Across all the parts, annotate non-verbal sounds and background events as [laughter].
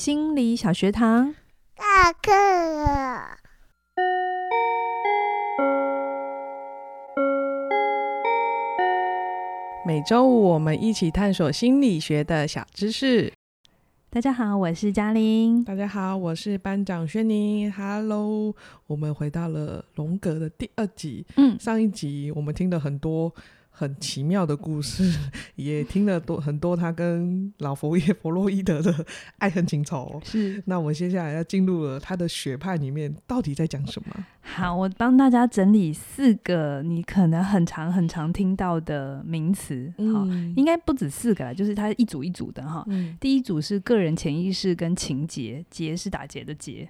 心理小学堂，下课了。每周五我们一起探索心理学的小知识。大家好，我是嘉玲。大家好，我是班长轩宁。Hello，我们回到了荣格的第二集。嗯，上一集我们听了很多。很奇妙的故事，[laughs] 也听了多很多他跟老佛爷弗洛伊德的爱恨情仇。是，那我们接下来要进入了他的学派里面，到底在讲什么？好，我帮大家整理四个你可能很常很常听到的名词。好、嗯，应该不止四个啦，就是它一组一组的哈、嗯。第一组是个人潜意识跟情节，结是打结的结。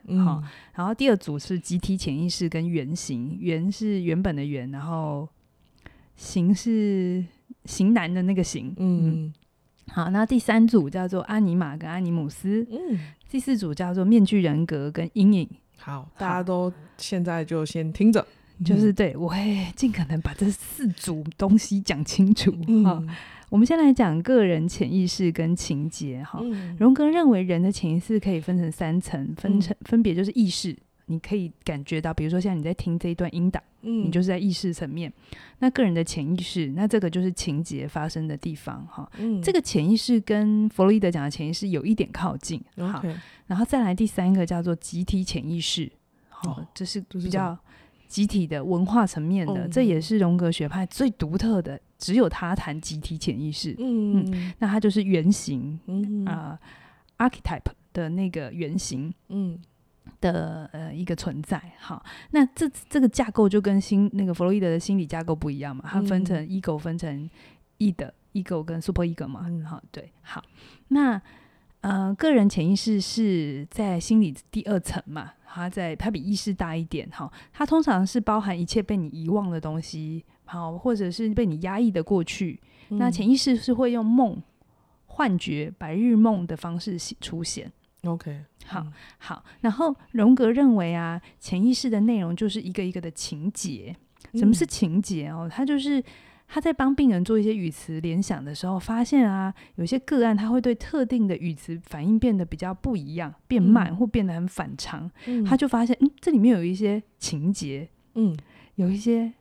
然后第二组是集体潜意识跟原型，原是原本的原，然后。型是型男的那个型，嗯，好，那第三组叫做阿尼玛跟阿尼姆斯，嗯，第四组叫做面具人格跟阴影。好，大家都现在就先听着，就是对我会尽可能把这四组东西讲清楚。好，我们先来讲个人潜意识跟情节。哈，荣格认为人的潜意识可以分成三层，分成分别就是意识。你可以感觉到，比如说像你在听这一段音档，嗯，你就是在意识层面。那个人的潜意识，那这个就是情节发生的地方，哈。嗯，这个潜意识跟弗洛伊德讲的潜意识有一点靠近，好。然后再来第三个叫做集体潜意识，好，这是比较集体的文化层面的，这也是荣格学派最独特的，只有他谈集体潜意识。嗯嗯，那他就是原型，嗯啊，archetype 的那个原型，嗯。的呃一个存在，好，那这这个架构就跟心那个弗洛伊德的心理架构不一样嘛，它分成 ego 分成 id 的 ego 跟 super ego 嘛，嗯，好，对，好，那呃个人潜意识是在心理第二层嘛，它在它比意识大一点，好，它通常是包含一切被你遗忘的东西，好，或者是被你压抑的过去，嗯，那潜意识是会用梦、幻觉、白日梦的方式出现。OK，好好，然后荣格认为啊，潜意识的内容就是一个一个的情节。什么是情节哦？他就是他在帮病人做一些语词联想的时候，发现啊，有些个案他会对特定的语词反应变得比较不一样，变慢或变得很反常。嗯，他就发现，嗯，这里面有一些情节，嗯，有一些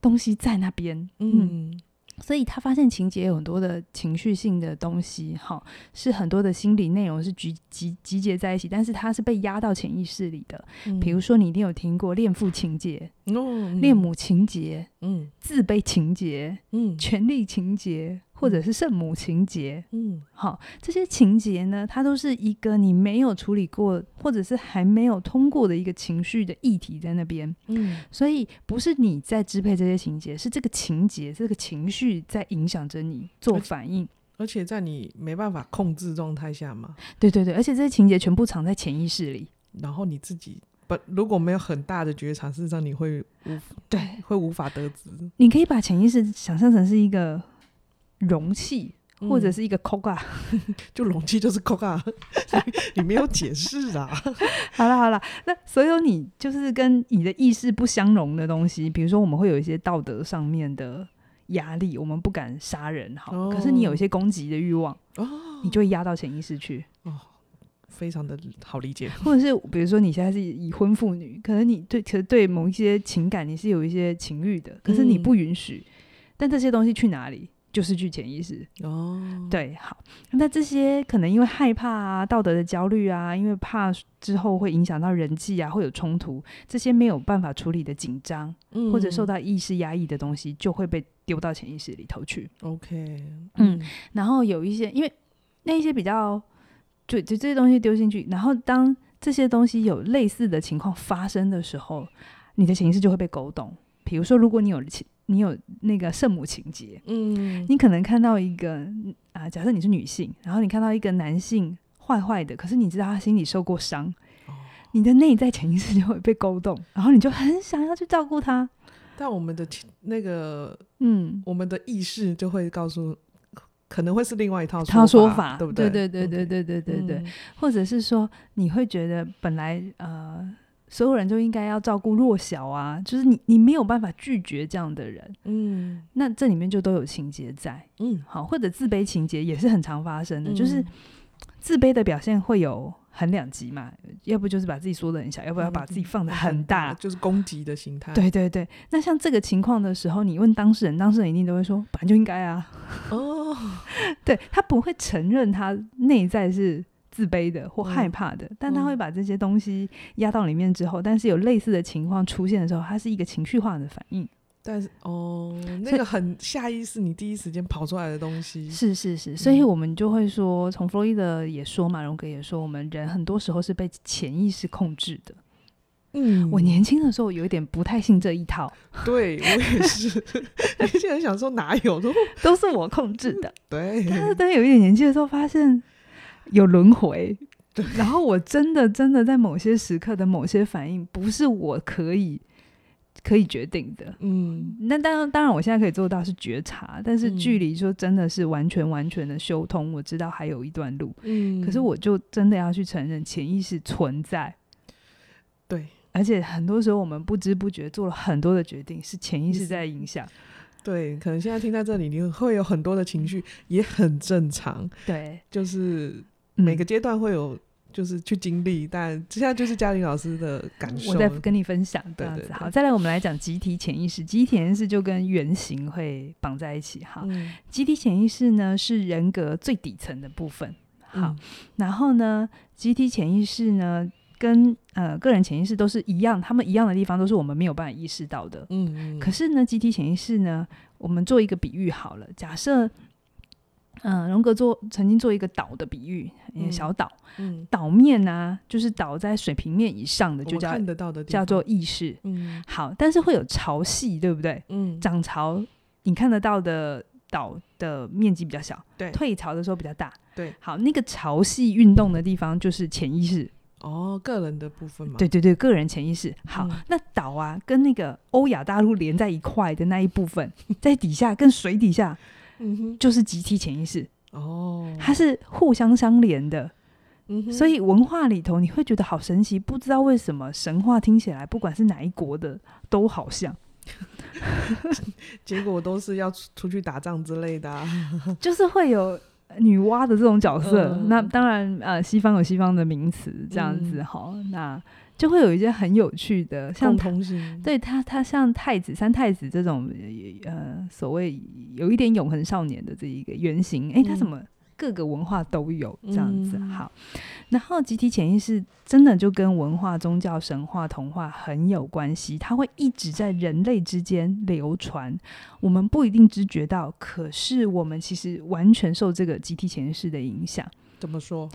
东西在那边，嗯。嗯所以他发现情节有很多的情绪性的东西，哈，是很多的心理内容是集集集结在一起，但是它是被压到潜意识里的。嗯，比如说，你一定有听过恋父情节、嗯、恋母情节、嗯、自卑情节、嗯、权力情节。或者是圣母情节，嗯，好，这些情节呢，它都是一个你没有处理过，或者是还没有通过的一个情绪的议题在那边，嗯，所以不是你在支配这些情节，是这个情节、这个情绪在影响着你做反应，而且在你没办法控制状态下嘛，对对对，而且这些情节全部藏在潜意识里，然后你自己不如果没有很大的觉察，事实上你会无对会无法得知，你可以把潜意识想象成是一个。容器或者是一个 Coca，嗯、[laughs] 就容器就是 Coca，[laughs] 你没有解释啊。[laughs] 好了好了，那所有你就是跟你的意识不相容的东西，比如说我们会有一些道德上面的压力，我们不敢杀人，好、哦，可是你有一些攻击的欲望，哦，你就会压到潜意识去。哦，非常的好理解。或者是比如说你现在是已婚妇女，可能你对，可是对某一些情感你是有一些情欲的，可是你不允许、嗯，但这些东西去哪里？就是去潜意识哦，对，好，那这些可能因为害怕啊、道德的焦虑啊，因为怕之后会影响到人际啊，会有冲突，这些没有办法处理的紧张、嗯，或者受到意识压抑的东西，就会被丢到潜意识里头去。OK，嗯，然后有一些，因为那一些比较，就就这些东西丢进去，然后当这些东西有类似的情况发生的时候，你的潜意识就会被勾动。比如说，如果你有你有那个圣母情节，嗯，你可能看到一个啊，假设你是女性，然后你看到一个男性坏坏的，可是你知道他心里受过伤，哦，你的内在潜意识就会被勾动，然后你就很想要去照顾他。但我们的那个，嗯，我们的意识就会告诉，可能会是另外一套说法，说法对不对？对对对对对对对对，嗯，或者是说你会觉得本来呃。所有人就应该要照顾弱小啊，就是你，你没有办法拒绝这样的人，嗯，那这里面就都有情节在，嗯，好，或者自卑情节也是很常发生的，嗯，就是自卑的表现会有很两极嘛，要不就是把自己缩得很小，要不要把自己放的很大，嗯、就是攻击的心态。对对对，那像这个情况的时候，你问当事人，当事人一定都会说，本来就应该啊。哦，对，他不会承认他内在是自卑的或害怕的，嗯、但他会把这些东西压到里面之后，但是有类似的情况出现的时候，它是一个情绪化的反应。但是哦，那个很下意识，你第一时间跑出来的东西，是是是，所以我们就会说，从弗洛伊德也说嘛，荣格也说，我们人很多时候是被潜意识控制的。嗯，我年轻的时候有一点不太信这一套，对我也是，[laughs] 而且想说哪有都都是我控制的，[laughs] 对。但是等有一点年纪的时候，发现有轮回，对，然后我真的真的在某些时刻的某些反应，不是我可以。可以决定的，嗯，那当然，当然，我现在可以做到是觉察，但是距离说真的是完全完全的修通，我知道还有一段路，嗯，可是我就真的要去承认潜意识存在，对，而且很多时候我们不知不觉做了很多的决定，是潜意识在影响，对，可能现在听在这里，你会有很多的情绪，也很正常，对，就是每个阶段会有。就是去经历，但现在就是嘉玲老师的感受，我在跟你分享这样子。对对对，好，再来我们来讲集体潜意识。集体潜意识就跟原型会绑在一起。哈，嗯、集体潜意识呢是人格最底层的部分。好，嗯、然后呢，集体潜意识呢跟呃个人潜意识都是一样，他们一样的地方都是我们没有办法意识到的。嗯，嗯，可是呢，集体潜意识呢，我们做一个比喻好了，假设。嗯，荣格做曾经做一个岛的比喻，小岛，嗯，岛面呢、啊，就是岛在水平面以上的，就叫看得到的叫做意识，嗯，好，但是会有潮汐，对不对？嗯，涨潮你看得到的岛的面积比较小，对，退潮的时候比较大，对，好，那个潮汐运动的地方就是潜意识，哦，个人的部分嘛，对对对，个人潜意识，好，嗯、那岛啊跟那个欧亚大陆连在一块的那一部分，在底下跟水底下。嗯哼，就是集体潜意识哦，它是互相相连的，嗯，所以文化里头你会觉得好神奇，不知道为什么神话听起来不管是哪一国的都好像，[laughs] 结果都是要出去打仗之类的，啊，[laughs] 就是会有女娲的这种角色。嗯、那当然，呃，西方有西方的名词这样子哈，嗯、那。就会有一些很有趣的，像同性，对他，他像太子、三太子这种，呃，所谓有一点永恒少年的这一个原型，诶，他怎么各个文化都有这样子？嗯、好，然后集体潜意识真的就跟文化、宗教、神话、童话很有关系，它会一直在人类之间流传，我们不一定知觉到，可是我们其实完全受这个集体潜意识的影响。怎么说？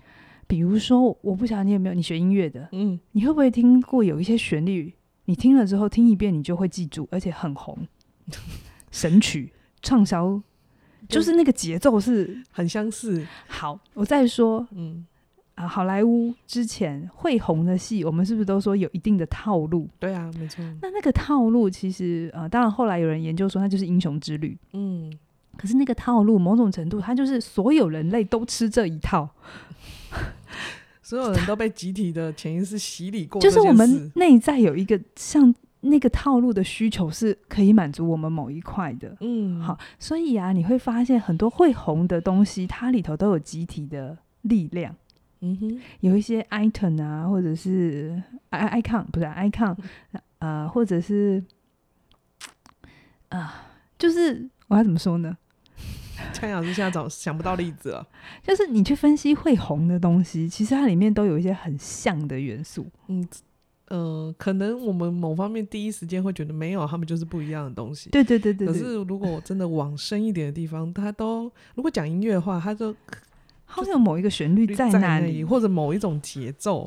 比如说，我不晓得你有没有你学音乐的，嗯，你会不会听过有一些旋律，你听了之后听一遍你就会记住，而且很红，[laughs] 神曲畅销，就是那个节奏是很相似。好，我再说，嗯啊，好莱坞之前会红的戏，我们是不是都说有一定的套路？对啊，没错。那那个套路其实，呃，当然后来有人研究说，那就是英雄之旅，嗯，可是那个套路某种程度，它就是所有人类都吃这一套。所有人都被集体的潜意识洗礼过，就是我们内在有一个像那个套路的需求，是可以满足我们某一块的。嗯，好，所以啊，你会发现很多会红的东西，它里头都有集体的力量。嗯哼，有一些 item 啊，或者是 i icon 不是 icon，呃，或者是啊、呃，就是我要怎么说呢？蔡老师现在找想不到例子了，就是你去分析会红的东西，其实它里面都有一些很像的元素。嗯，呃，可能我们某方面第一时间会觉得没有，他们就是不一样的东西。对对对对，对。可是如果真的往深一点的地方，它都如果讲音乐的话，它都好像有某一个旋律在那里，或者某一种节奏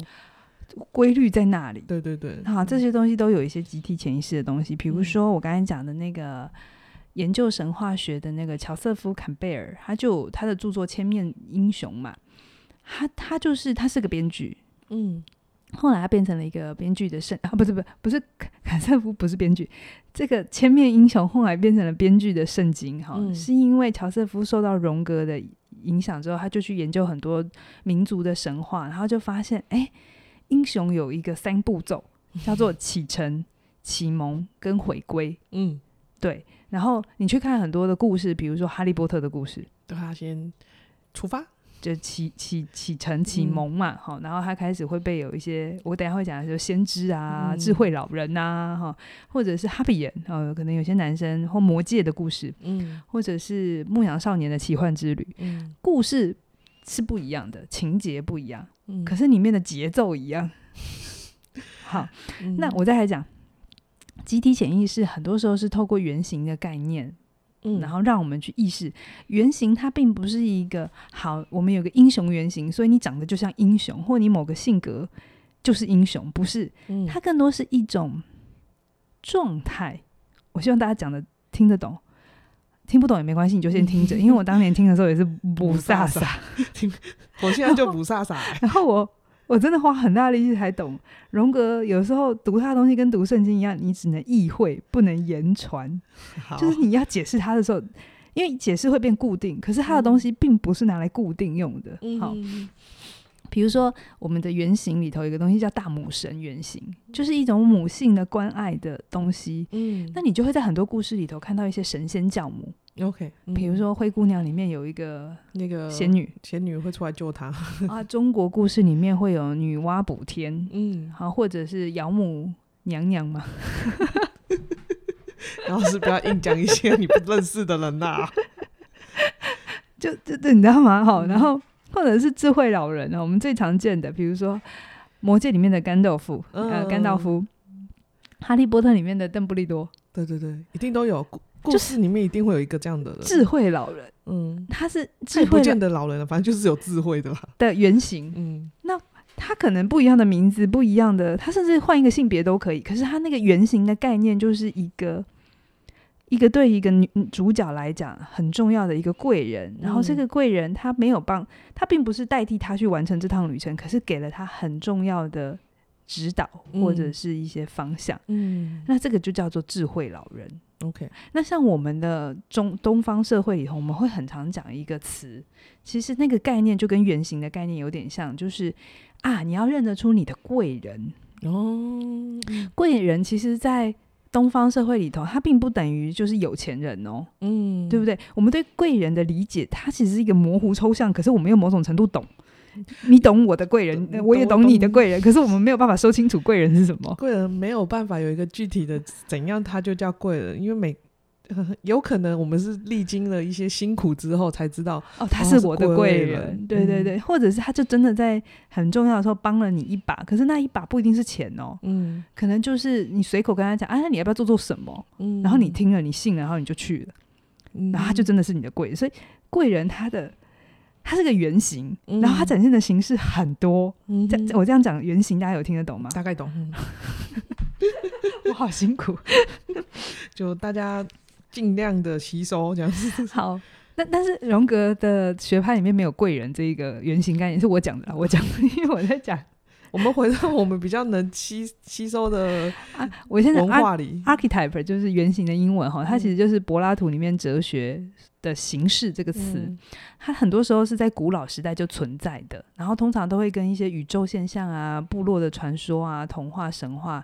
规律在那里。对对对，好，这些东西都有一些集体潜意识的东西，比如说我刚才讲的那个。研究神话学的那个乔瑟夫·坎贝尔，他就他的著作《千面英雄》嘛，他他就是他是个编剧，嗯，后来他变成了一个编剧的圣 [laughs] 啊，不是不是不是坎瑟夫不是编剧，这个《千面英雄》后来变成了编剧的圣经哈，嗯、是因为乔瑟夫受到荣格的影响之后，他就去研究很多民族的神话，然后就发现，哎、欸，英雄有一个三步骤，叫做启程、启蒙跟回归，嗯，对。然后你去看很多的故事，比如说《哈利波特》的故事，对他先出发。就启启启程启蒙嘛，哈、嗯，然后他开始会被有一些，我等下会讲的就先知啊、嗯、智慧老人呐、啊，哈，或者是哈比人，哦，可能有些男生或魔界的故事，嗯，或者是牧羊少年的奇幻之旅，嗯，故事是不一样的，情节不一样，嗯，可是里面的节奏一样。[laughs] 好，嗯、那我再来讲，集体潜意识很多时候是透过原型的概念。嗯，然后让我们去意识原型，它并不是一个好。我们有个英雄原型，所以你长得就像英雄，或你某个性格就是英雄，不是？它更多是一种状态。我希望大家讲的听得懂，听不懂也没关系，你就先听着。因为我当年听的时候也是 [laughs] 不飒飒，听，我现在就雾煞煞。然后我。我真的花很大力气才懂，荣格有时候读他的东西跟读圣经一样，你只能意会，不能言传。[laughs] 就是你要解释他的时候，因为解释会变固定，可是他的东西并不是拿来固定用的。嗯、好，比如说我们的原型里头有一个东西叫大母神原型，就是一种母性的关爱的东西。嗯，那你就会在很多故事里头看到一些神仙教母。OK，比如说《灰姑娘》里面有一个那个仙女，仙女会出来救她 [laughs] 啊。中国故事里面会有女娲补天，嗯，好，或者是姚母娘娘嘛。然后是不要硬讲一些你不认识的人呐、啊。[laughs] 就就这，你知道吗？好，然后或者是智慧老人啊，我们最常见的，比如说《魔戒》里面的甘道夫，嗯、呃，甘道夫，《哈利波特》里面的邓布利多，对对对，一定都有。故事里面一定会有一个这样的人，智慧老人。嗯，他是智慧不见得老人了，反正就是有智慧的啦的原型。嗯，那他可能不一样的名字，不一样的，他甚至换一个性别都可以。可是他那个原型的概念，就是一个一个对一个女主角来讲很重要的一个贵人。然后这个贵人他没有帮他，并不是代替他去完成这趟旅程，可是给了他很重要的指导或者是一些方向。嗯，那这个就叫做智慧老人。OK，那像我们的中东方社会里头，我们会很常讲一个词，其实那个概念就跟原型的概念有点像，就是啊，你要认得出你的贵人哦。贵人其实，在东方社会里头，它并不等于就是有钱人哦，嗯，对不对？我们对贵人的理解，它其实是一个模糊抽象，可是我们又某种程度懂。[laughs] 你懂我的贵人，我也懂你的贵人，可是我们没有办法说清楚贵人是什么。贵人没有办法有一个具体的怎样，他就叫贵人，因为每 [laughs] 有可能我们是历经了一些辛苦之后才知道，哦，他是我的贵人，人，对对对，或者是他就真的在很重要的时候帮了你一把，可是那一把不一定是钱哦，嗯，可能就是你随口跟他讲，啊，那你要不要做做什么？嗯，然后你听了，你信了，然后你就去了，然后他就真的是你的贵人，所以贵人他的。它是个圆形，然后它展现的形式很多。嗯，我这样讲圆形，大家有听得懂吗？大概懂。[laughs] 我好辛苦，就大家尽量的吸收这样子。[laughs] 好，但但是荣格的学派里面没有贵人这一个原型概念，是我讲的，我讲的，因为我在讲。我们回到 [laughs] 我们比较能吸吸收的啊，我现在文化里，archetype 就是原型的英文哈，它其实就是柏拉图里面哲学。的形式这个词，嗯，它很多时候是在古老时代就存在的，然后通常都会跟一些宇宙现象啊、部落的传说啊、童话神话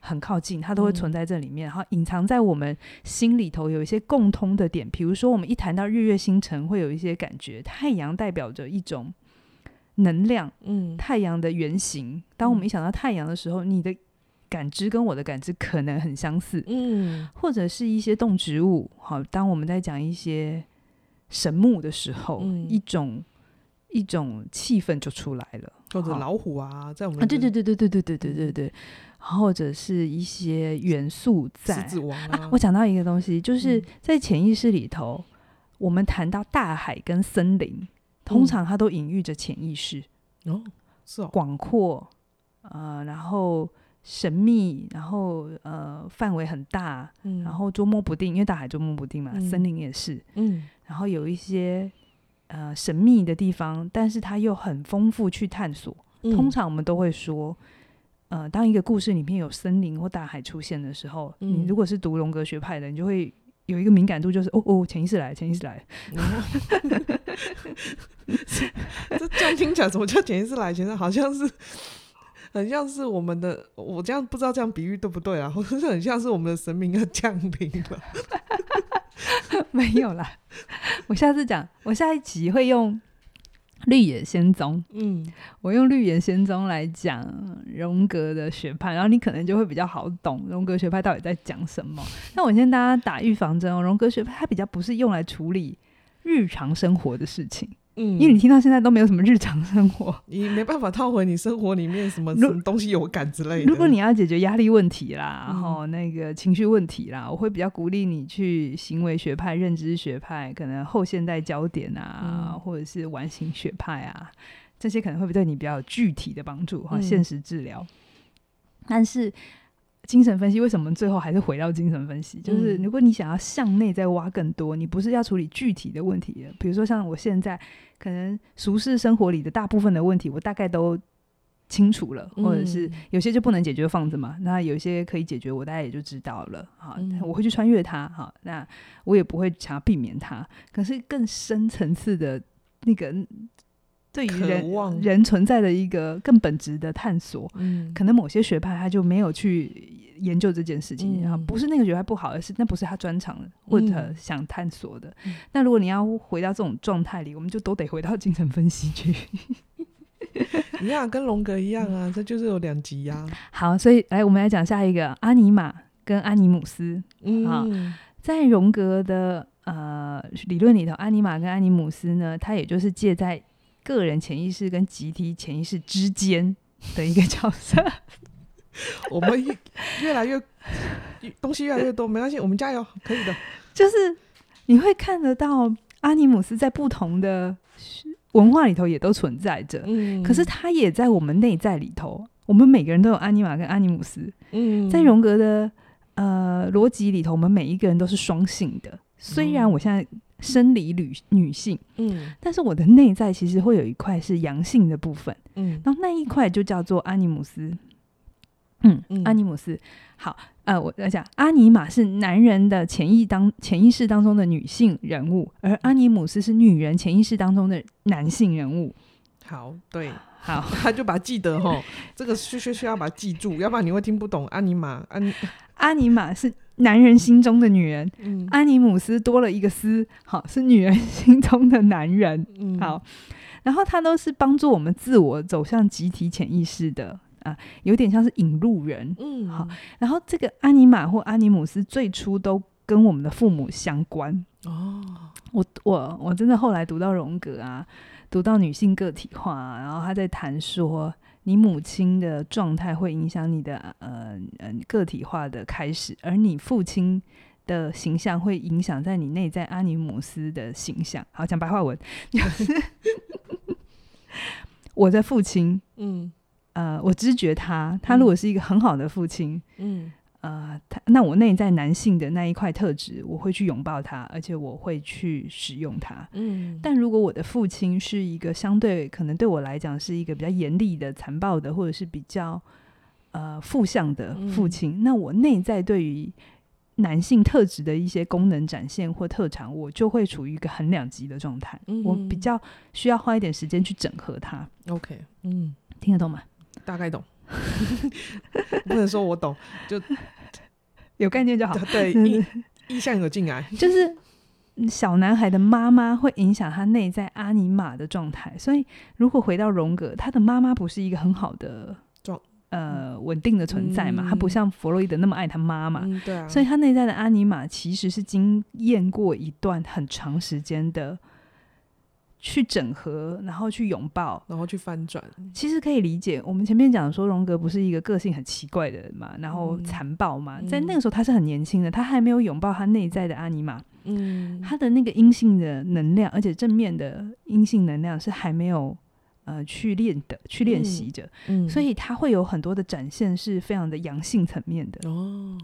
很靠近，它都会存在这里面，嗯，然后隐藏在我们心里头有一些共通的点。比如说，我们一谈到日月星辰，会有一些感觉，太阳代表着一种能量，嗯，太阳的原型。当我们一想到太阳的时候，你的感知跟我的感知可能很相似，嗯，或者是一些动植物。好，当我们在讲一些神木的时候，嗯、一种一种气氛就出来了，或者老虎啊，在我们啊，对对对对对对对对对。对，或者是一些元素在。狮子王啊，啊，我讲到一个东西，就是在潜意识里头，嗯、我们谈到大海跟森林，通常它都隐喻着潜意识。哦，是哦，广阔啊、呃，然后。神秘，然后呃，范围很大，嗯，然后捉摸不定，因为大海捉摸不定嘛，嗯，森林也是，嗯，然后有一些呃神秘的地方，但是它又很丰富去探索。嗯，通常我们都会说，呃，当一个故事里面有森林或大海出现的时候，嗯，你如果是读荣格学派的，你就会有一个敏感度，就是哦哦，潜意识来，潜意识来。[laughs] 这这样听起来，什么叫潜意识来？其实好像是。很像是我们的，我这样不知道这样比喻对不对啊？或者是很像是我们的神明要降临了。[laughs] 没有啦，我下次讲，我下一集会用绿野仙踪，嗯，我用绿野仙踪来讲荣格的学派，然后你可能就会比较好懂荣格学派到底在讲什么。那我先大家打预防针哦，荣格学派它比较不是用来处理日常生活的事情。嗯，因为你听到现在都没有什么日常生活，你没办法套回你生活里面什么什么东西有感之类的。如果你要解决压力问题啦，然后那个情绪问题啦，我会比较鼓励你去行为学派、认知学派，可能后现代焦点啊，嗯、或者是完形学派啊，这些可能会对你比较具体的帮助哈，现实治疗。但是。精神分析为什么最后还是回到精神分析？就是如果你想要向内再挖更多，你不是要处理具体的问题，比如说像我现在可能俗世生活里的大部分的问题，我大概都清楚了，或者是有些就不能解决放着嘛，那有些可以解决，我大概也就知道了。好，我会去穿越它。好，那我也不会想要避免它。可是更深层次的那个。对于人人存在的一个更本质的探索，嗯，可能某些学派他就没有去研究这件事情，然后，不是那个学派不好，而是那不是他专长的或者想探索的。那、嗯、如果你要回到这种状态里，我们就都得回到精神分析去。[laughs] 一样，跟荣格一样啊，这就是有两极呀。好，所以来我们来讲下一个阿尼玛跟阿尼姆斯。嗯，在荣格的呃理论里头，阿尼玛跟阿尼姆斯呢，他也就是借在。个人潜意识跟集体潜意识之间的一个角色，[laughs] 我们越越来越东西越来越多，没关系，我们加油，可以的。就是你会看得到阿尼姆斯在不同的文化里头也都存在着，嗯，可是他也在我们内在里头，我们每个人都有阿尼玛跟阿尼姆斯，嗯，在荣格的呃逻辑里头，我们每一个人都是双性的，虽然我现在。生理女女性，嗯，但是我的内在其实会有一块是阳性的部分，嗯，然后那一块就叫做阿尼姆斯，嗯，嗯阿尼姆斯，好，呃，我在讲阿尼玛是男人的潜意当潜意识当中的女性人物，而阿尼姆斯是女人潜意识当中的男性人物。好，对，好，[laughs] 他就把它记得吼，这个需需需要把它记住，要不然你会听不懂阿尼玛，阿尼阿尼玛是。男人心中的女人，嗯、阿尼姆斯多了一个斯，好，是女人心中的男人，嗯、好，然后他都是帮助我们自我走向集体潜意识的啊，有点像是引路人，嗯，好，然后这个阿尼玛或阿尼姆斯最初都跟我们的父母相关。哦，我我我真的后来读到荣格啊，读到女性个体化，啊，然后他在谈说。你母亲的状态会影响你的呃呃个体化的开始，而你父亲的形象会影响在你内在阿尼姆斯的形象。好，讲白话文，就 [laughs] 是我的父亲，嗯，呃，我知觉他，他如果是一个很好的父亲，嗯。呃，他那我内在男性的那一块特质，我会去拥抱他，而且我会去使用它。嗯，但如果我的父亲是一个相对可能对我来讲是一个比较严厉的、残暴的，或者是比较呃负向的父亲，嗯、那我内在对于男性特质的一些功能展现或特长，我就会处于一个很两极的状态。嗯、我比较需要花一点时间去整合它。OK，嗯，听得懂吗？大概懂。[laughs] 不能说我懂，就 [laughs] 有概念就好。对，[laughs] 意意向有进来，就是小男孩的妈妈会影响他内在阿尼玛的状态。所以，如果回到荣格，他的妈妈不是一个很好的状呃稳定的存在嘛？嗯、他不像弗洛伊德那么爱他妈妈，嗯、对啊。所以他内在的阿尼玛其实是经验过一段很长时间的。去整合，然后去拥抱，然后去翻转。其实可以理解，我们前面讲说荣格不是一个个性很奇怪的人嘛，然后残暴嘛，嗯、在那个时候他是很年轻的，他还没有拥抱他内在的阿尼玛，嗯，他的那个阴性的能量，而且正面的阴性能量是还没有呃去练的，去练习着，嗯，所以他会有很多的展现是非常的阳性层面的哦。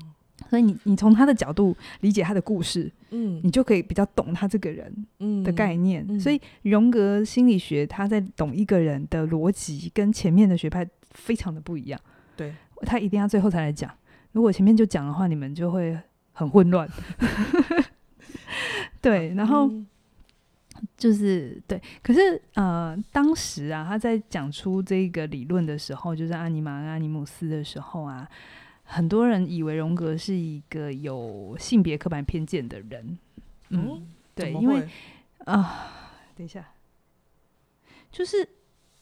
所以你你从他的角度理解他的故事，嗯，你就可以比较懂他这个人的概念。嗯嗯、所以荣格心理学他在懂一个人的逻辑，跟前面的学派非常的不一样。对，他一定要最后才来讲。如果前面就讲的话，你们就会很混乱。[laughs] 对，然后就是对，可是呃，当时啊，他在讲出这个理论的时候，就是阿尼玛跟阿尼姆斯的时候啊。很多人以为荣格是一个有性别刻板偏见的人，嗯，对，因为啊、呃，等一下，就是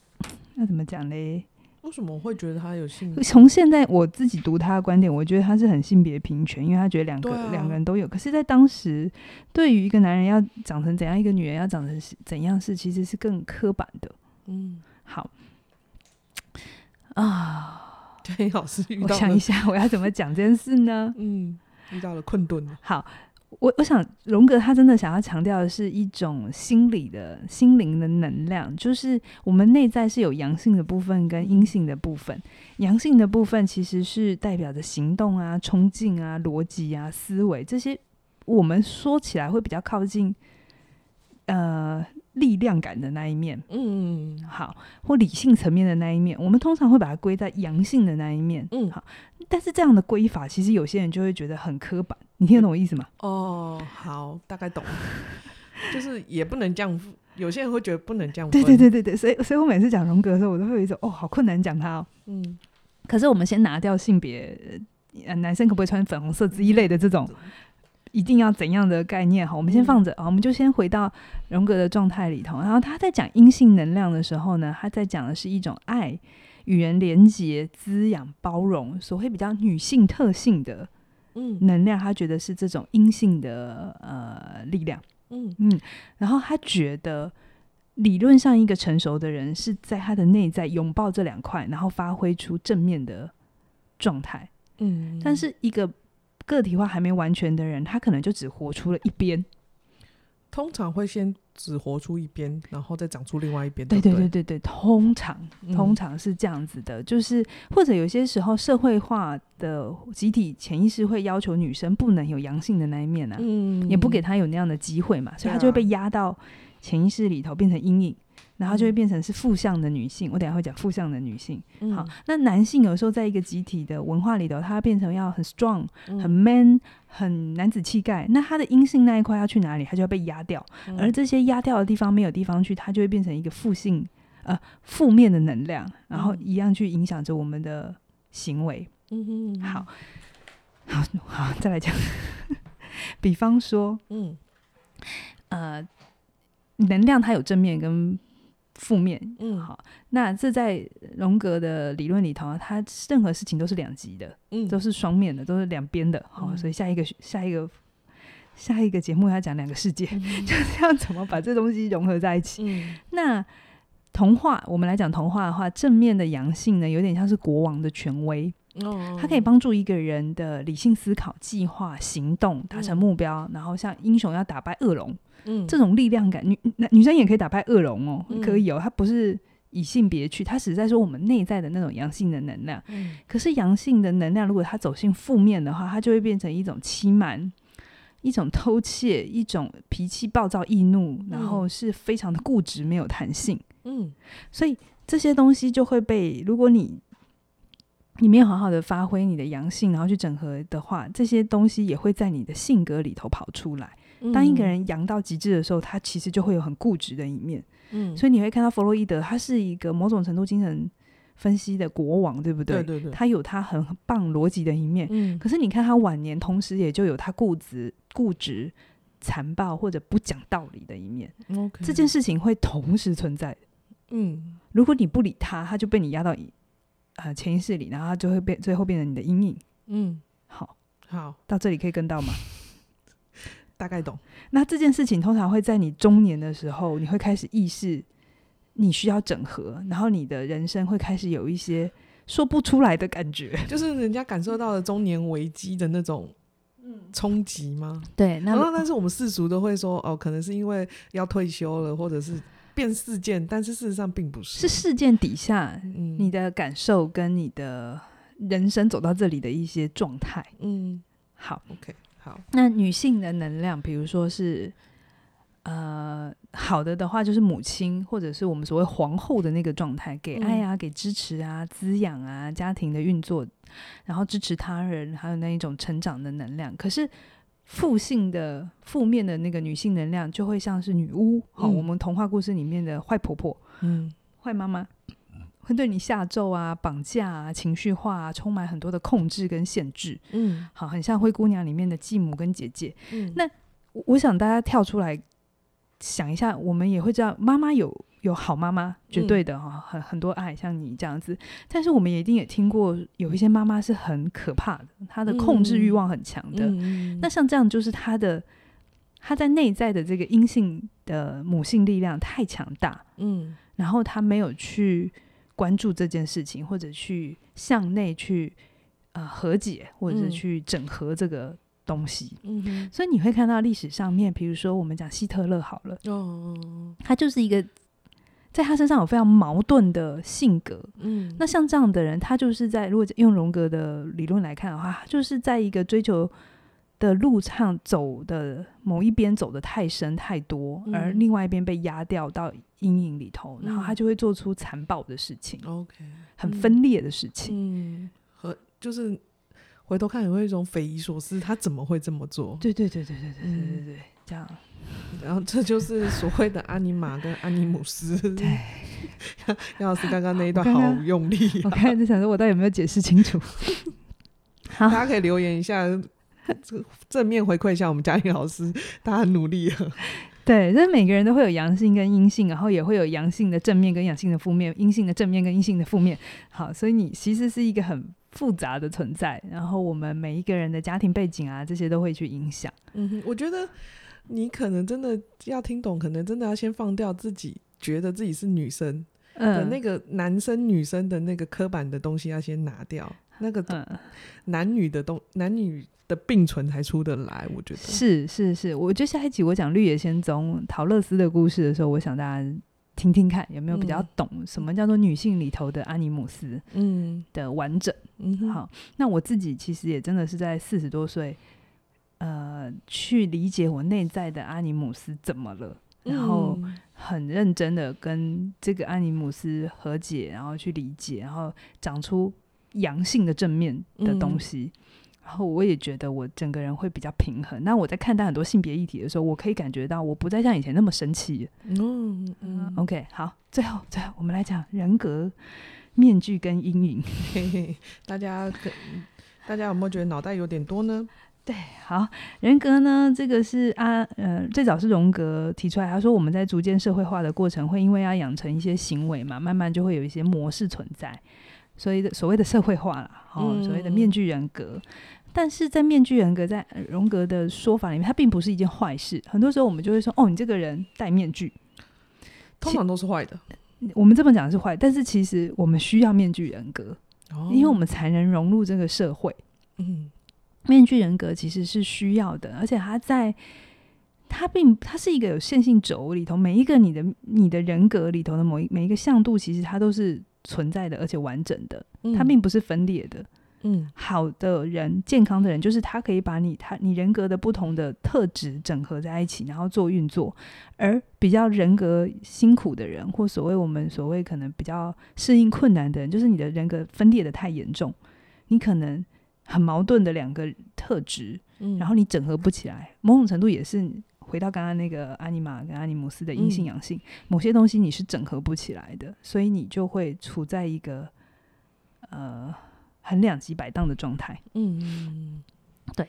[tsk] 那怎么讲嘞？为什么会觉得他有性？从现在我自己读他的观点，我觉得他是很性别平权，因为他觉得两个两、啊、个人都有。可是，在当时，对于一个男人要长成怎样，一个女人要长成怎样，是其实是更刻板的。嗯，好啊，对，老师遇到，我想一下，我要怎么讲这件事呢？[laughs] 嗯，遇到了困顿。好。我我想，荣格他真的想要强调的是一种心理的心灵的能量，就是我们内在是有阳性的部分跟阴性的部分。阳性的部分其实是代表着行动啊、冲劲啊、逻辑啊、思维这些，我们说起来会比较靠近呃力量感的那一面。嗯，好，或理性层面的那一面，我们通常会把它归在阳性的那一面。嗯，好，但是这样的归法，其实有些人就会觉得很刻板。你听得懂我意思吗？哦，好，大概懂。[laughs] 就是也不能这样，有些人会觉得不能这样。对对对对对，所以所以我每次讲荣格的时候，我都会有一种哦，好困难讲他哦。嗯。可是我们先拿掉性别，呃，男生可不可以穿粉红色之一类的这种，一定要怎样的概念？好，我们先放着啊，我们就先回到荣格的状态里头。然后他在讲阴性能量的时候呢，他在讲的是一种爱、与人连接、滋养、包容，所谓比较女性特性的。嗯，能量，他觉得是这种阴性的呃力量。嗯嗯，然后他觉得理论上一个成熟的人是在他的内在拥抱这两块，然后发挥出正面的状态。嗯，但是一个个体化还没完全的人，他可能就只活出了一边。通常会先只活出一边，然后再长出另外一边。对对对对对，通常通常是这样子的，嗯、就是或者有些时候社会化的集体潜意识会要求女生不能有阳性的那一面啊，嗯、也不给她有那样的机会嘛，所以她就会被压到潜意识里头变成阴影。然后就会变成是负向的女性，我等下会讲负向的女性。嗯、好，那男性有时候在一个集体的文化里头，他变成要很 strong、嗯、很 man、很男子气概。那他的阴性那一块要去哪里？他就要被压掉。嗯、而这些压掉的地方没有地方去，他就会变成一个负性呃负面的能量，然后一样去影响着我们的行为。嗯哼嗯哼好，好，好，再来讲。[laughs] 比方说，嗯，呃，能量它有正面跟。负面，嗯，好，那这在荣格的理论里头，他任何事情都是两极的，嗯，都是双面的，都是两边的，好，嗯，所以下一个下一个下一个节目要讲两个世界，嗯，[laughs] 就是要怎么把这东西融合在一起。嗯，那童话，我们来讲童话的话，正面的阳性呢，有点像是国王的权威，哦，它可以帮助一个人的理性思考、计划、行动、达成目标，嗯，然后像英雄要打败恶龙。嗯，这种力量感，女女生也可以打败恶龙哦，嗯、可以哦。它不是以性别去，它只是在说我们内在的那种阳性的能量。嗯，可是阳性的能量，如果它走向负面的话，它就会变成一种欺瞒、一种偷窃、一种脾气暴躁易怒，然后是非常的固执、没有弹性。嗯，所以这些东西就会被，如果你你没有好好的发挥你的阳性，然后去整合的话，这些东西也会在你的性格里头跑出来。当一个人阳到极致的时候，他其实就会有很固执的一面。嗯，所以你会看到弗洛伊德，他是一个某种程度精神分析的国王，对不对？对对对。他有他很棒逻辑的一面。嗯。可是你看他晚年，同时也就有他固执、固执、残暴或者不讲道理的一面。OK。这件事情会同时存在。嗯。如果你不理他，他就被你压到呃潜意识里，然后他就会变，最后变成你的阴影。嗯。好。好。到这里可以跟到吗？大概懂。那这件事情通常会在你中年的时候，你会开始意识你需要整合，然后你的人生会开始有一些说不出来的感觉，[laughs] 就是人家感受到了中年危机的那种冲击吗？对，那但是我们世俗都会说哦，可能是因为要退休了，或者是变事件，但是事实上并不是，是事件底下你的感受跟你的人生走到这里的一些状态。嗯，好，OK。好，那女性的能量，比如说是呃好的的话，就是母亲或者是我们所谓皇后的那个状态，给爱啊，给支持啊，滋养啊，家庭的运作，然后支持他人，还有那一种成长的能量。可是负性的、负面的那个女性能量，就会像是女巫，好、嗯哦，我们童话故事里面的坏婆婆，嗯，坏妈妈。会对你下咒啊、绑架啊、情绪化啊，充满很多的控制跟限制。嗯，好，很像灰姑娘里面的继母跟姐姐。嗯，那我想大家跳出来想一下，我们也会知道，妈妈有有好妈妈，绝对的哈，很很多爱，像你这样子。但是我们也一定也听过，有一些妈妈是很可怕的，她的控制欲望很强的。嗯、那像这样，就是她的她在内在的这个阴性的母性力量太强大，嗯，然后她没有去关注这件事情，或者去向内去呃和解，或者是去整合这个。东西，嗯哼，所以你会看到历史上面，比如说我们讲希特勒好了，哦，他就是一个在他身上有非常矛盾的性格，嗯，那像这样的人，他就是在如果用荣格的理论来看的话，就是在一个追求的路上走的某一边走的太深太多，嗯、而另外一边被压掉到阴影里头，嗯、然后他就会做出残暴的事情，OK，很分裂的事情，嗯，和就是。回头看，有一种匪夷所思，他怎么会这么做？对对对对对对对对对，这样。然后这就是所谓的阿尼玛跟阿尼姆斯。对，[laughs] 杨老师刚刚那一段好用力啊。我刚才在想说，我到底有没有解释清楚？[laughs] 好大家可以留言一下，正面回馈一下我们嘉玲老师，他很努力了。[laughs] 对，就是每个人都会有阳性跟阴性，然后也会有阳性的正面跟阳性的负面，阴性的正面跟阴性的负面。好，所以你其实是一个很。复杂的存在，然后我们每一个人的家庭背景啊，这些都会去影响。嗯哼，我觉得你可能真的要听懂，可能真的要先放掉自己觉得自己是女生的那个男生女生的那个刻板的东西，要先拿掉。嗯、那个男女的东男女的并存才出得来。我觉得。是是是，我觉得下一集我讲绿野仙踪桃乐丝的故事的时候，我想大家。听听看有没有比较懂什么叫做女性里头的阿尼姆斯，嗯，的完整，嗯，好，那我自己其实也真的是在四十多岁，呃，去理解我内在的阿尼姆斯怎么了，然后很认真的跟这个阿尼姆斯和解，然后去理解，然后长出阳性的正面的东西。嗯然后我也觉得我整个人会比较平衡。那我在看待很多性别议题的时候，我可以感觉到我不再像以前那么生气。嗯嗯。OK，好，最后最后我们来讲人格面具跟阴影。[laughs] 嘿嘿，大家大家有没有觉得脑袋有点多呢？对，好，人格呢，这个是啊呃最早是荣格提出来，他说我们在逐渐社会化的过程，会因为要养成一些行为嘛，慢慢就会有一些模式存在，所以的所谓的社会化了，哦，所谓的面具人格。嗯但是在面具人格，在荣格的说法里面，它并不是一件坏事。很多时候我们就会说：“哦，你这个人戴面具，通常都是坏的。”我们这么讲是坏，但是其实我们需要面具人格，哦、因为我们才能融入这个社会。嗯，面具人格其实是需要的，而且它在它并它是一个有线性轴里头，每一个你的你的人格里头的某一每一个向度，其实它都是存在的，而且完整的，它并不是分裂的。嗯，好的人，健康的人，就是他可以把你他你人格的不同的特质整合在一起，然后做运作。而比较人格辛苦的人，或所谓我们所谓可能比较适应困难的人，就是你的人格分裂的太严重，你可能很矛盾的两个特质，嗯，然后你整合不起来。某种程度也是回到刚刚那个阿尼玛跟阿尼姆斯的阴性阳性，嗯，某些东西你是整合不起来的，所以你就会处在一个呃。很两极摆荡的状态，嗯，对，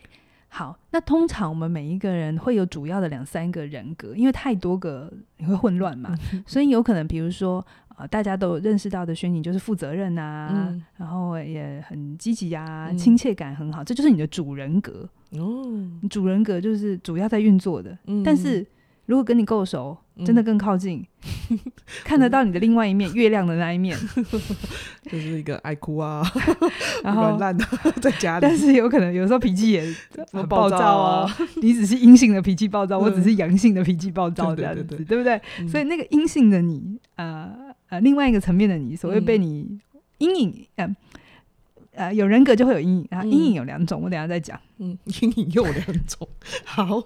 好，那通常我们每一个人会有主要的两三个人格，因为太多个你会混乱嘛，嗯、所以有可能比如说啊、呃，大家都认识到的宣宁就是负责任啊，嗯、然后也很积极啊，嗯、亲切感很好，这就是你的主人格哦，主人格就是主要在运作的，嗯、但是。如果跟你够熟，真的更靠近，嗯、[laughs] 看得到你的另外一面，月亮的那一面，[laughs] 就是一个爱哭啊，[laughs] 然后软烂的在家里。但是有可能有时候脾气也很暴躁啊。你只是阴性的脾气暴躁，嗯、我只是阳性的脾气暴躁这样子，对，对，对，对不对？嗯、所以那个阴性的你，呃呃，另外一个层面的你，所谓被你阴影，呃呃，有人格就会有阴影然后。阴影有两种，我等下再讲。嗯，阴影又有两种，[laughs] 好。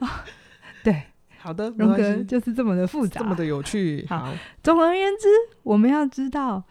[laughs] 对，好的，荣格就是这么的复杂，这么的有趣。好，总而言之，我们要知道，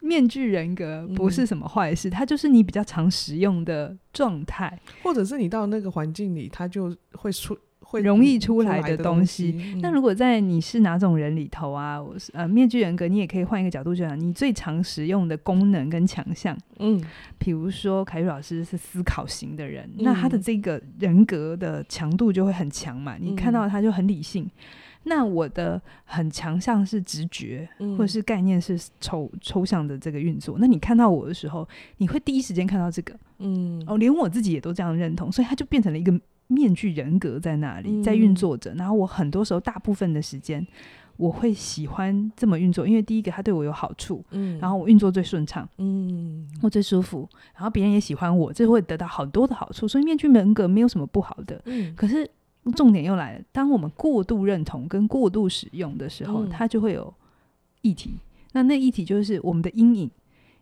面具人格不是什么坏事，嗯、它就是你比较常使用的状态，或者是你到那个环境里，它就会出。会容易出来的东西。那如果在你是哪种人里头啊？我是呃，面具人格，你也可以换一个角度讲，你最常使用的功能跟强项。嗯，比如说凯瑞老师是思考型的人，嗯、那他的这个人格的强度就会很强嘛。你看到他就很理性，那我的很强项是直觉，或者是概念是抽抽象的这个运作。那你看到我的时候，你会第一时间看到这个，嗯，哦，连我自己也都这样认同，所以它就变成了一个面具人格在那里在运作着。然后我很多时候大部分的时间，我会喜欢这么运作，因为第一个它对我有好处，嗯，然后我运作最顺畅，嗯，我最舒服，然后别人也喜欢我，这会得到很多的好处。所以面具人格没有什么不好的，嗯，可是。重点又来了，当我们过度认同跟过度使用的时候，嗯、它就会有议题。那那议题就是我们的阴影。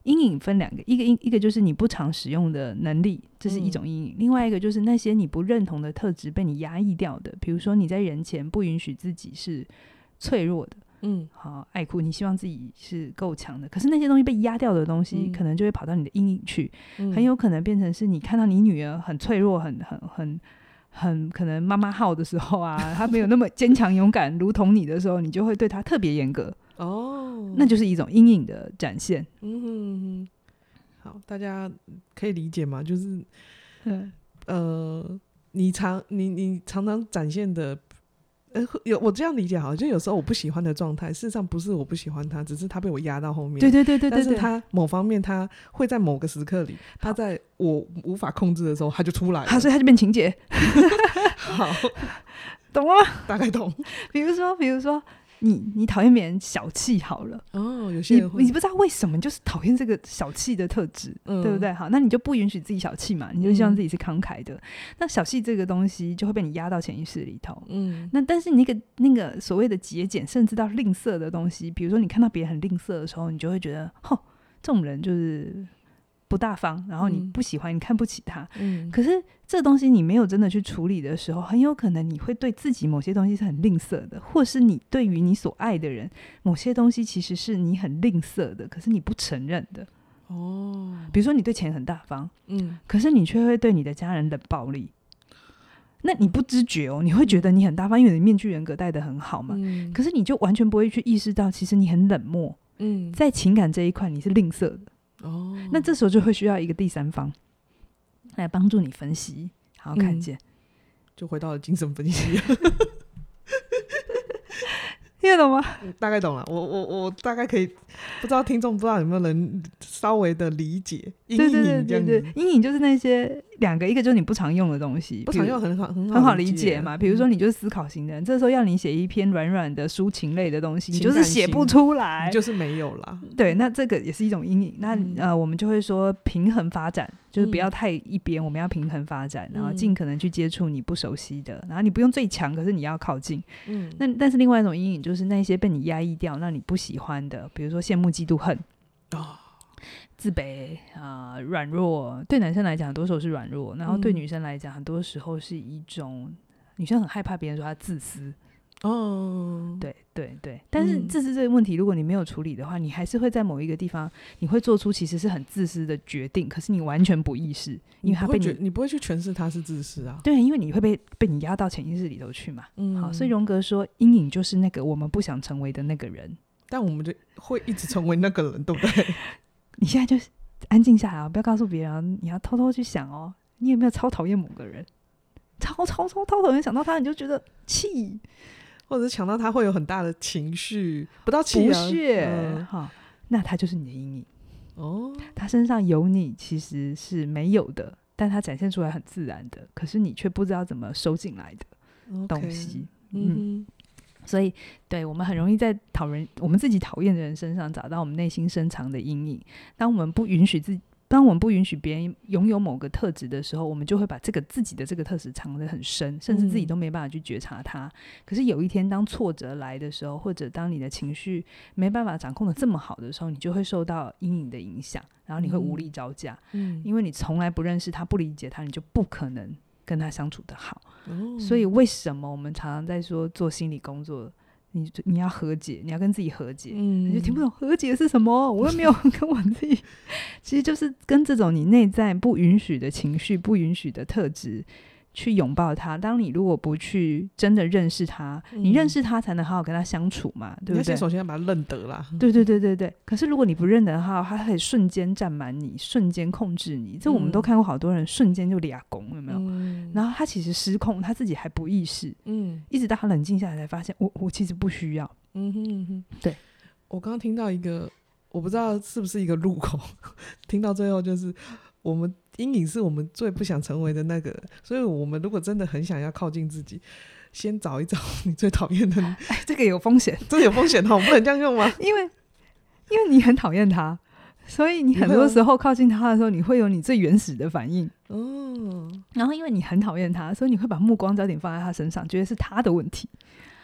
阴影分两个，一个阴一个就是你不常使用的能力，这是一种阴影；嗯、另外一个就是那些你不认同的特质被你压抑掉的，比如说你在人前不允许自己是脆弱的，嗯，好爱哭，你希望自己是够强的，可是那些东西被压掉的东西，嗯、可能就会跑到你的阴影去，嗯、很有可能变成是你看到你女儿很脆弱，很很很。很可能妈妈号的时候啊，她没有那么坚强勇敢，如同你的时候，你就会对她特别严格哦，那就是一种阴影的展现。嗯哼哼，好，大家可以理解吗？就是，嗯、呃，你常你你常常展现的。呃，有我这样理解好，就有时候我不喜欢的状态，事实上不是我不喜欢他，只是他被我压到后面。对对对对对。但是他某方面，他会在某个时刻里，他在我无法控制的时候，他就出来了。好，所以他就变情节。[laughs] 好，[laughs] 懂了吗？大概懂。比如说，比如说。你你讨厌别人小气好了哦，有些人你你不知道为什么就是讨厌这个小气的特质，嗯、对不对？好，那你就不允许自己小气嘛，你就希望自己是慷慨的。嗯、那小气这个东西就会被你压到潜意识里头。嗯，那但是你那个那个所谓的节俭，甚至到吝啬的东西，比如说你看到别人很吝啬的时候，你就会觉得，吼，这种人就是。不大方，然后你不喜欢，嗯、你看不起他。嗯，可是这东西你没有真的去处理的时候，很有可能你会对自己某些东西是很吝啬的，或是你对于你所爱的人某些东西其实是你很吝啬的，可是你不承认的。哦，比如说你对钱很大方，嗯，可是你却会对你的家人冷暴力。那你不知觉哦，你会觉得你很大方，因为你面具人格戴的很好嘛。嗯，可是你就完全不会去意识到，其实你很冷漠。嗯，在情感这一块你是吝啬的。哦，那这时候就会需要一个第三方来帮助你分析，好看见，嗯，就回到了精神分析。[laughs] 听得懂吗？大概懂了。我我我大概可以，不知道听众不知道有没有人稍微的理解阴影这样子。对对对对对，阴影就是那些两个，一个就是你不常用的东西，不常用很好很好很好理解嘛。比如说你就是思考型的人，嗯、这时候要你写一篇软软的抒情类的东西，你就是写不出来，就是没有了。对，那这个也是一种阴影。那、嗯、呃，我们就会说平衡发展。就是不要太一边，嗯、我们要平衡发展，然后尽可能去接触你不熟悉的，嗯、然后你不用最强，可是你要靠近。嗯，那但是另外一种阴影就是那些被你压抑掉，让你不喜欢的，比如说羡慕、嫉妒、恨，哦，自卑啊、呃，软弱。对男生来讲，很多时候是软弱；然后对女生来讲，很多时候是一种女生很害怕别人说她自私。哦，对对对，但是自私这个问题，如果你没有处理的话，嗯、你还是会在某一个地方，你会做出其实是很自私的决定，可是你完全不意识，因为他被你，你，你不会去诠释他是自私啊，对，因为你会被被你压到潜意识里头去嘛。嗯，好，所以荣格说，阴影就是那个我们不想成为的那个人，但我们就会一直成为那个人，对不对？[laughs] 你现在就安静下来，不要告诉别人，你要偷偷去想哦，你有没有超讨厌某个人？超超超超讨厌，想到他你就觉得气。或者是想到他会有很大的情绪，不到气啊，嗯、好，那他就是你的阴影哦。他身上有你其实是没有的，但他展现出来很自然的，可是你却不知道怎么收进来的东西。Okay, 嗯，嗯，所以对我们很容易在讨人我们自己讨厌的人身上找到我们内心深藏的阴影。当我们不允许自己。当我们不允许别人拥有某个特质的时候，我们就会把这个自己的这个特质藏得很深，甚至自己都没办法去觉察它。嗯、可是有一天，当挫折来的时候，或者当你的情绪没办法掌控的这么好的时候，你就会受到阴影的影响，然后你会无力招架。嗯，因为你从来不认识他，不理解他，你就不可能跟他相处的好。哦、所以为什么我们常常在说做心理工作？你你要和解，你要跟自己和解，嗯、你就听不懂和解是什么？我又没有 [laughs] 跟我自己，[laughs] 其实就是跟这种你内在不允许的情绪、不允许的特质去拥抱他。当你如果不去真的认识他，嗯、你认识他才能好好跟他相处嘛，对不对？首先要把他认得啦。对对对对对。可是如果你不认得他，他可以瞬间占满你，瞬间控制你。这我们都看过好多人瞬间就俩拱，有没有？嗯、然后他其实失控，他自己还不意识。嗯。一直到他冷静下来，才发现我我其实不需要。嗯哼嗯哼。对。我刚刚听到一个，我不知道是不是一个入口，[laughs] 听到最后就是。我们阴影是我们最不想成为的那个，所以我们如果真的很想要靠近自己，先找一找你最讨厌的。哎，这个有风险，[laughs] 这个有风险哈，我不能这样用吗？[laughs] 因为因为你很讨厌他，所以你很多时候靠近他的时候，你会有你最原始的反应。哦。然后因为你很讨厌他，所以你会把目光焦点放在他身上，觉得是他的问题，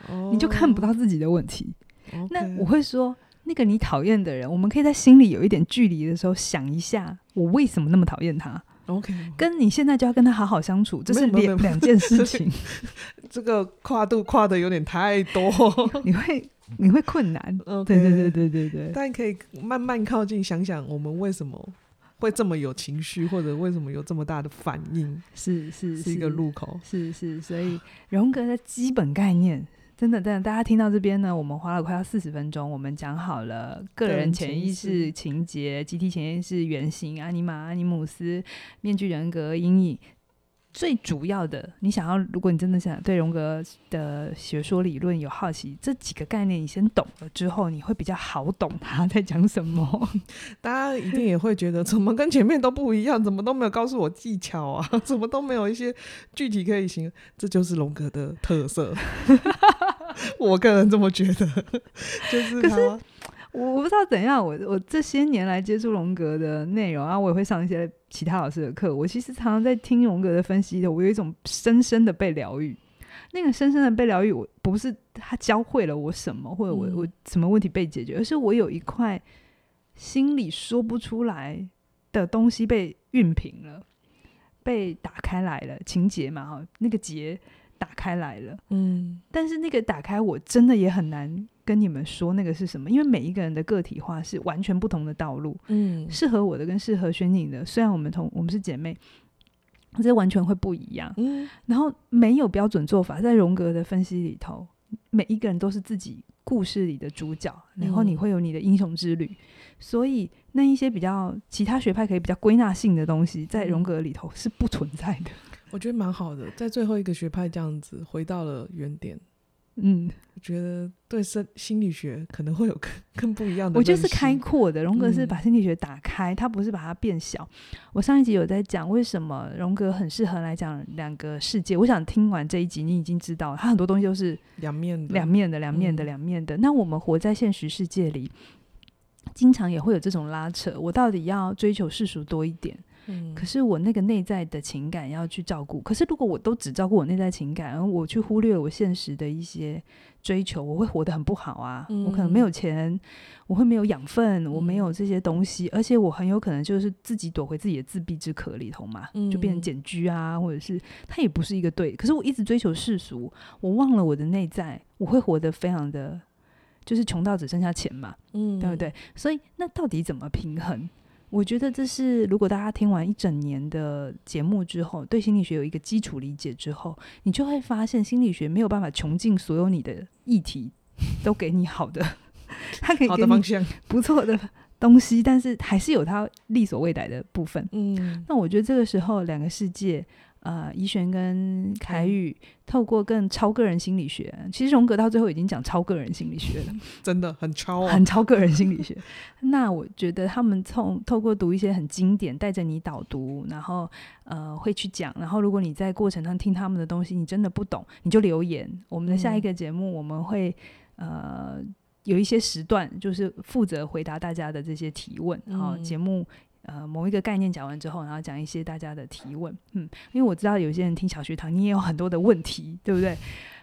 哦，你就看不到自己的问题。哦，那我会说。那个你讨厌的人，我们可以在心里有一点距离的时候想一下，我为什么那么讨厌他？OK，跟你现在就要跟他好好相处，这是两两件事 [laughs] 情。这个跨度跨的有点太多，[laughs] 你会你会困难。对对对对对对。但可以慢慢靠近，想想我们为什么会这么有情绪，或者为什么有这么大的反应？是是是一个路口，是是。所以荣格的基本概念。真的，真的，大家听到这边呢，我们花了快要四十分钟，我们讲好了个人潜意识情节、集体潜意识原型、阿尼玛、阿尼姆斯、面具人格、阴影。最主要的，你想要，如果你真的想对荣格的学说理论有好奇，这几个概念你先懂了之后，你会比较好懂他在讲什么。[laughs] 大家一定也会觉得，怎么跟前面都不一样？怎么都没有告诉我技巧啊？[laughs] 怎么都没有一些具体可以行？这就是荣格的特色。[laughs] 我个人这么觉得，就是他。可是我不知道怎样，我我这些年来接触荣格的内容啊，我也会上一些其他老师的课。我其实常常在听荣格的分析的，我有一种深深的被疗愈。那个深深的被疗愈，我不是他教会了我什么，或者我我什么问题被解决，而是我有一块心里说不出来的东西被熨平了，被打开来了，情节嘛哈，那个结打开来了。嗯，但是那个打开，我真的也很难。跟你们说那个是什么？因为每一个人的个体化是完全不同的道路。嗯，适合我的跟适合轩宁的，虽然我们同我们是姐妹，这完全会不一样。嗯，然后没有标准做法，在荣格的分析里头，每一个人都是自己故事里的主角，然后你会有你的英雄之旅。嗯，所以那一些比较其他学派可以比较归纳性的东西，在荣格里头是不存在的。我觉得蛮好的，在最后一个学派这样子回到了原点。嗯，我觉得对生心理学可能会有更更不一样的。我觉得是开阔的，荣格是把心理学打开，他、嗯、不是把它变小。我上一集有在讲为什么荣格很适合来讲两个世界。我想听完这一集，你已经知道，他很多东西都是两面的，两面的，两面的，两面的。那我们活在现实世界里，经常也会有这种拉扯。我到底要追求世俗多一点？嗯，可是我那个内在的情感要去照顾。可是如果我都只照顾我内在情感，而我去忽略我现实的一些追求，我会活得很不好啊。嗯，我可能没有钱，我会没有养分，我没有这些东西，而且我很有可能就是自己躲回自己的自闭之壳里头嘛，就变成简居啊，或者是它也不是一个对。可是我一直追求世俗，我忘了我的内在，我会活得非常的，就是穷到只剩下钱嘛，嗯，对不对？所以那到底怎么平衡？我觉得这是，如果大家听完一整年的节目之后，对心理学有一个基础理解之后，你就会发现心理学没有办法穷尽所有你的议题，都给你好的，[laughs] 它可以给你不错的东西，但是还是有它力所未逮的部分。嗯，那我觉得这个时候两个世界。呃，怡璇跟凯宇透过更超个人心理学，其实荣格到最后已经讲超个人心理学了，[laughs] 真的很超啊，很超个人心理学。[laughs] 那我觉得他们从透过读一些很经典，带着你导读，然后呃会去讲，然后如果你在过程上听他们的东西，你真的不懂，你就留言。我们的下一个节目我们会、嗯、呃有一些时段，就是负责回答大家的这些提问，然后节目。呃，某一个概念讲完之后，然后讲一些大家的提问，嗯，因为我知道有些人听小学堂，你也有很多的问题，对不对？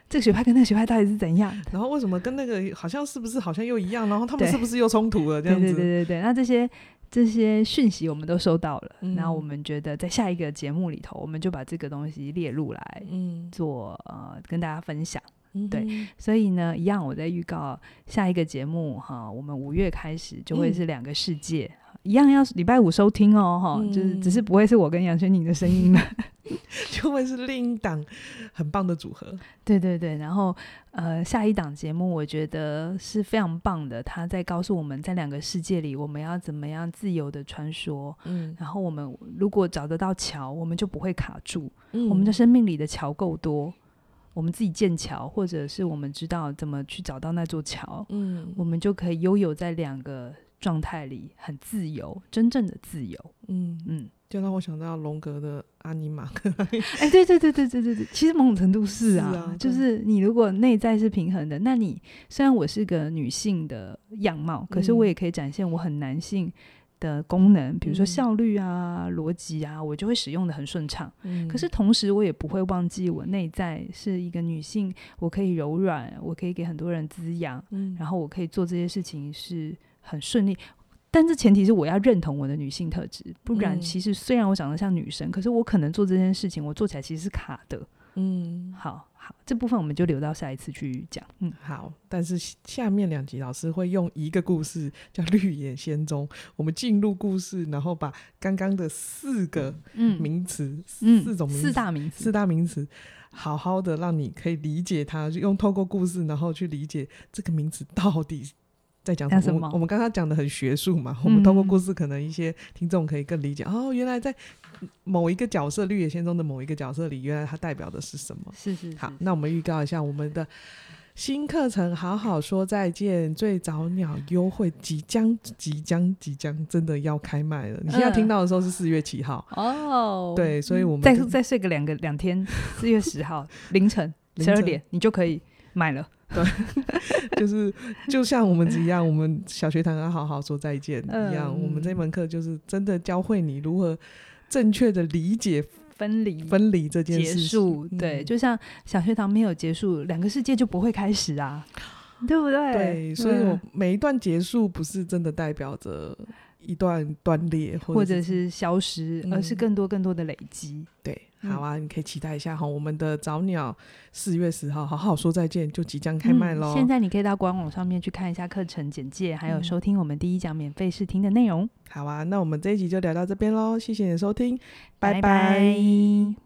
这个学派跟那个学派到底是怎样？然后为什么跟那个好像是不是好像又一样？然后他们是不是又冲突了？这样子？对对对对对。那这些这些讯息我们都收到了，那、嗯、我们觉得在下一个节目里头，我们就把这个东西列入来，嗯，做呃跟大家分享。嗯、对，所以呢，一样我在预告下一个节目哈，我们五月开始就会是两个世界。嗯一样要礼拜五收听哦，哈、嗯，就是只是不会是我跟杨轩宁的声音了，[laughs] 就会是另一档很棒的组合。[laughs] 对对对，然后呃，下一档节目我觉得是非常棒的，他在告诉我们在两个世界里我们要怎么样自由的穿梭，嗯，然后我们如果找得到桥，我们就不会卡住，嗯，我们的生命里的桥够多。我们自己建桥，或者是我们知道怎么去找到那座桥，嗯，我们就可以悠游在两个状态里，很自由，真正的自由，嗯嗯，就让我想到龙格的阿尼玛克，[laughs] 哎，对对对对对对对，其实某种程度是啊，是啊，就是你如果内在是平衡的，那你虽然我是个女性的样貌，可是我也可以展现我很男性。的功能，比如说效率啊、逻辑啊，我就会使用的很顺畅。嗯，可是。同时我也不会忘记我内在是一个女性，我可以柔软，我可以给很多人滋养，嗯，然后我可以做这些事情是很顺利。但是前提是我要认同我的女性特质，不然其实虽然我长得像女生，可是我可能做这件事情，我做起来其实是卡的。嗯，好。好，这部分我们就留到下一次去讲。嗯，好。但是下面两集老师会用一个故事叫《绿野仙踪》，我们进入故事，然后把刚刚的四个名词、嗯、四种四大名词、四大名词，好好的让你可以理解它，用透过故事，然后去理解这个名词到底在讲什么。我们刚刚讲的很学术嘛，[laughs] 我们通过故事，可能一些听众可以更理解。嗯、哦，原来在。某一个角色，《绿野仙踪》的某一个角色里，原来它代表的是什么？是是，是。好，那我们预告一下我们的新课程，好好说再见。最早鸟优惠即将即将即将真的要开卖了。你现在听到的时候是四月七号哦。对，所以我们再再睡个两个两天，四月十号凌晨 [laughs] 十二点，你就可以买了。对，[laughs] 就是就像我们一样，我们小学堂要好好说再见一样。嗯、我们这门课就是真的教会你如何。正确的理解分离分离这件事结束，对，嗯、就像小学堂没有结束，两个世界就不会开始啊，对不对？对，所以我每一段结束不是真的代表着一段断裂或者，或者是消失，而是更多更多的累积。嗯、对。好啊，你可以期待一下哈，我们的早鸟四月十号好好说再见就即将开卖喽、嗯。现在你可以到官网上面去看一下课程简介，还有收听我们第一讲免费试听的内容。好啊，那我们这一集就聊到这边喽，谢谢你的收听，拜拜。拜拜。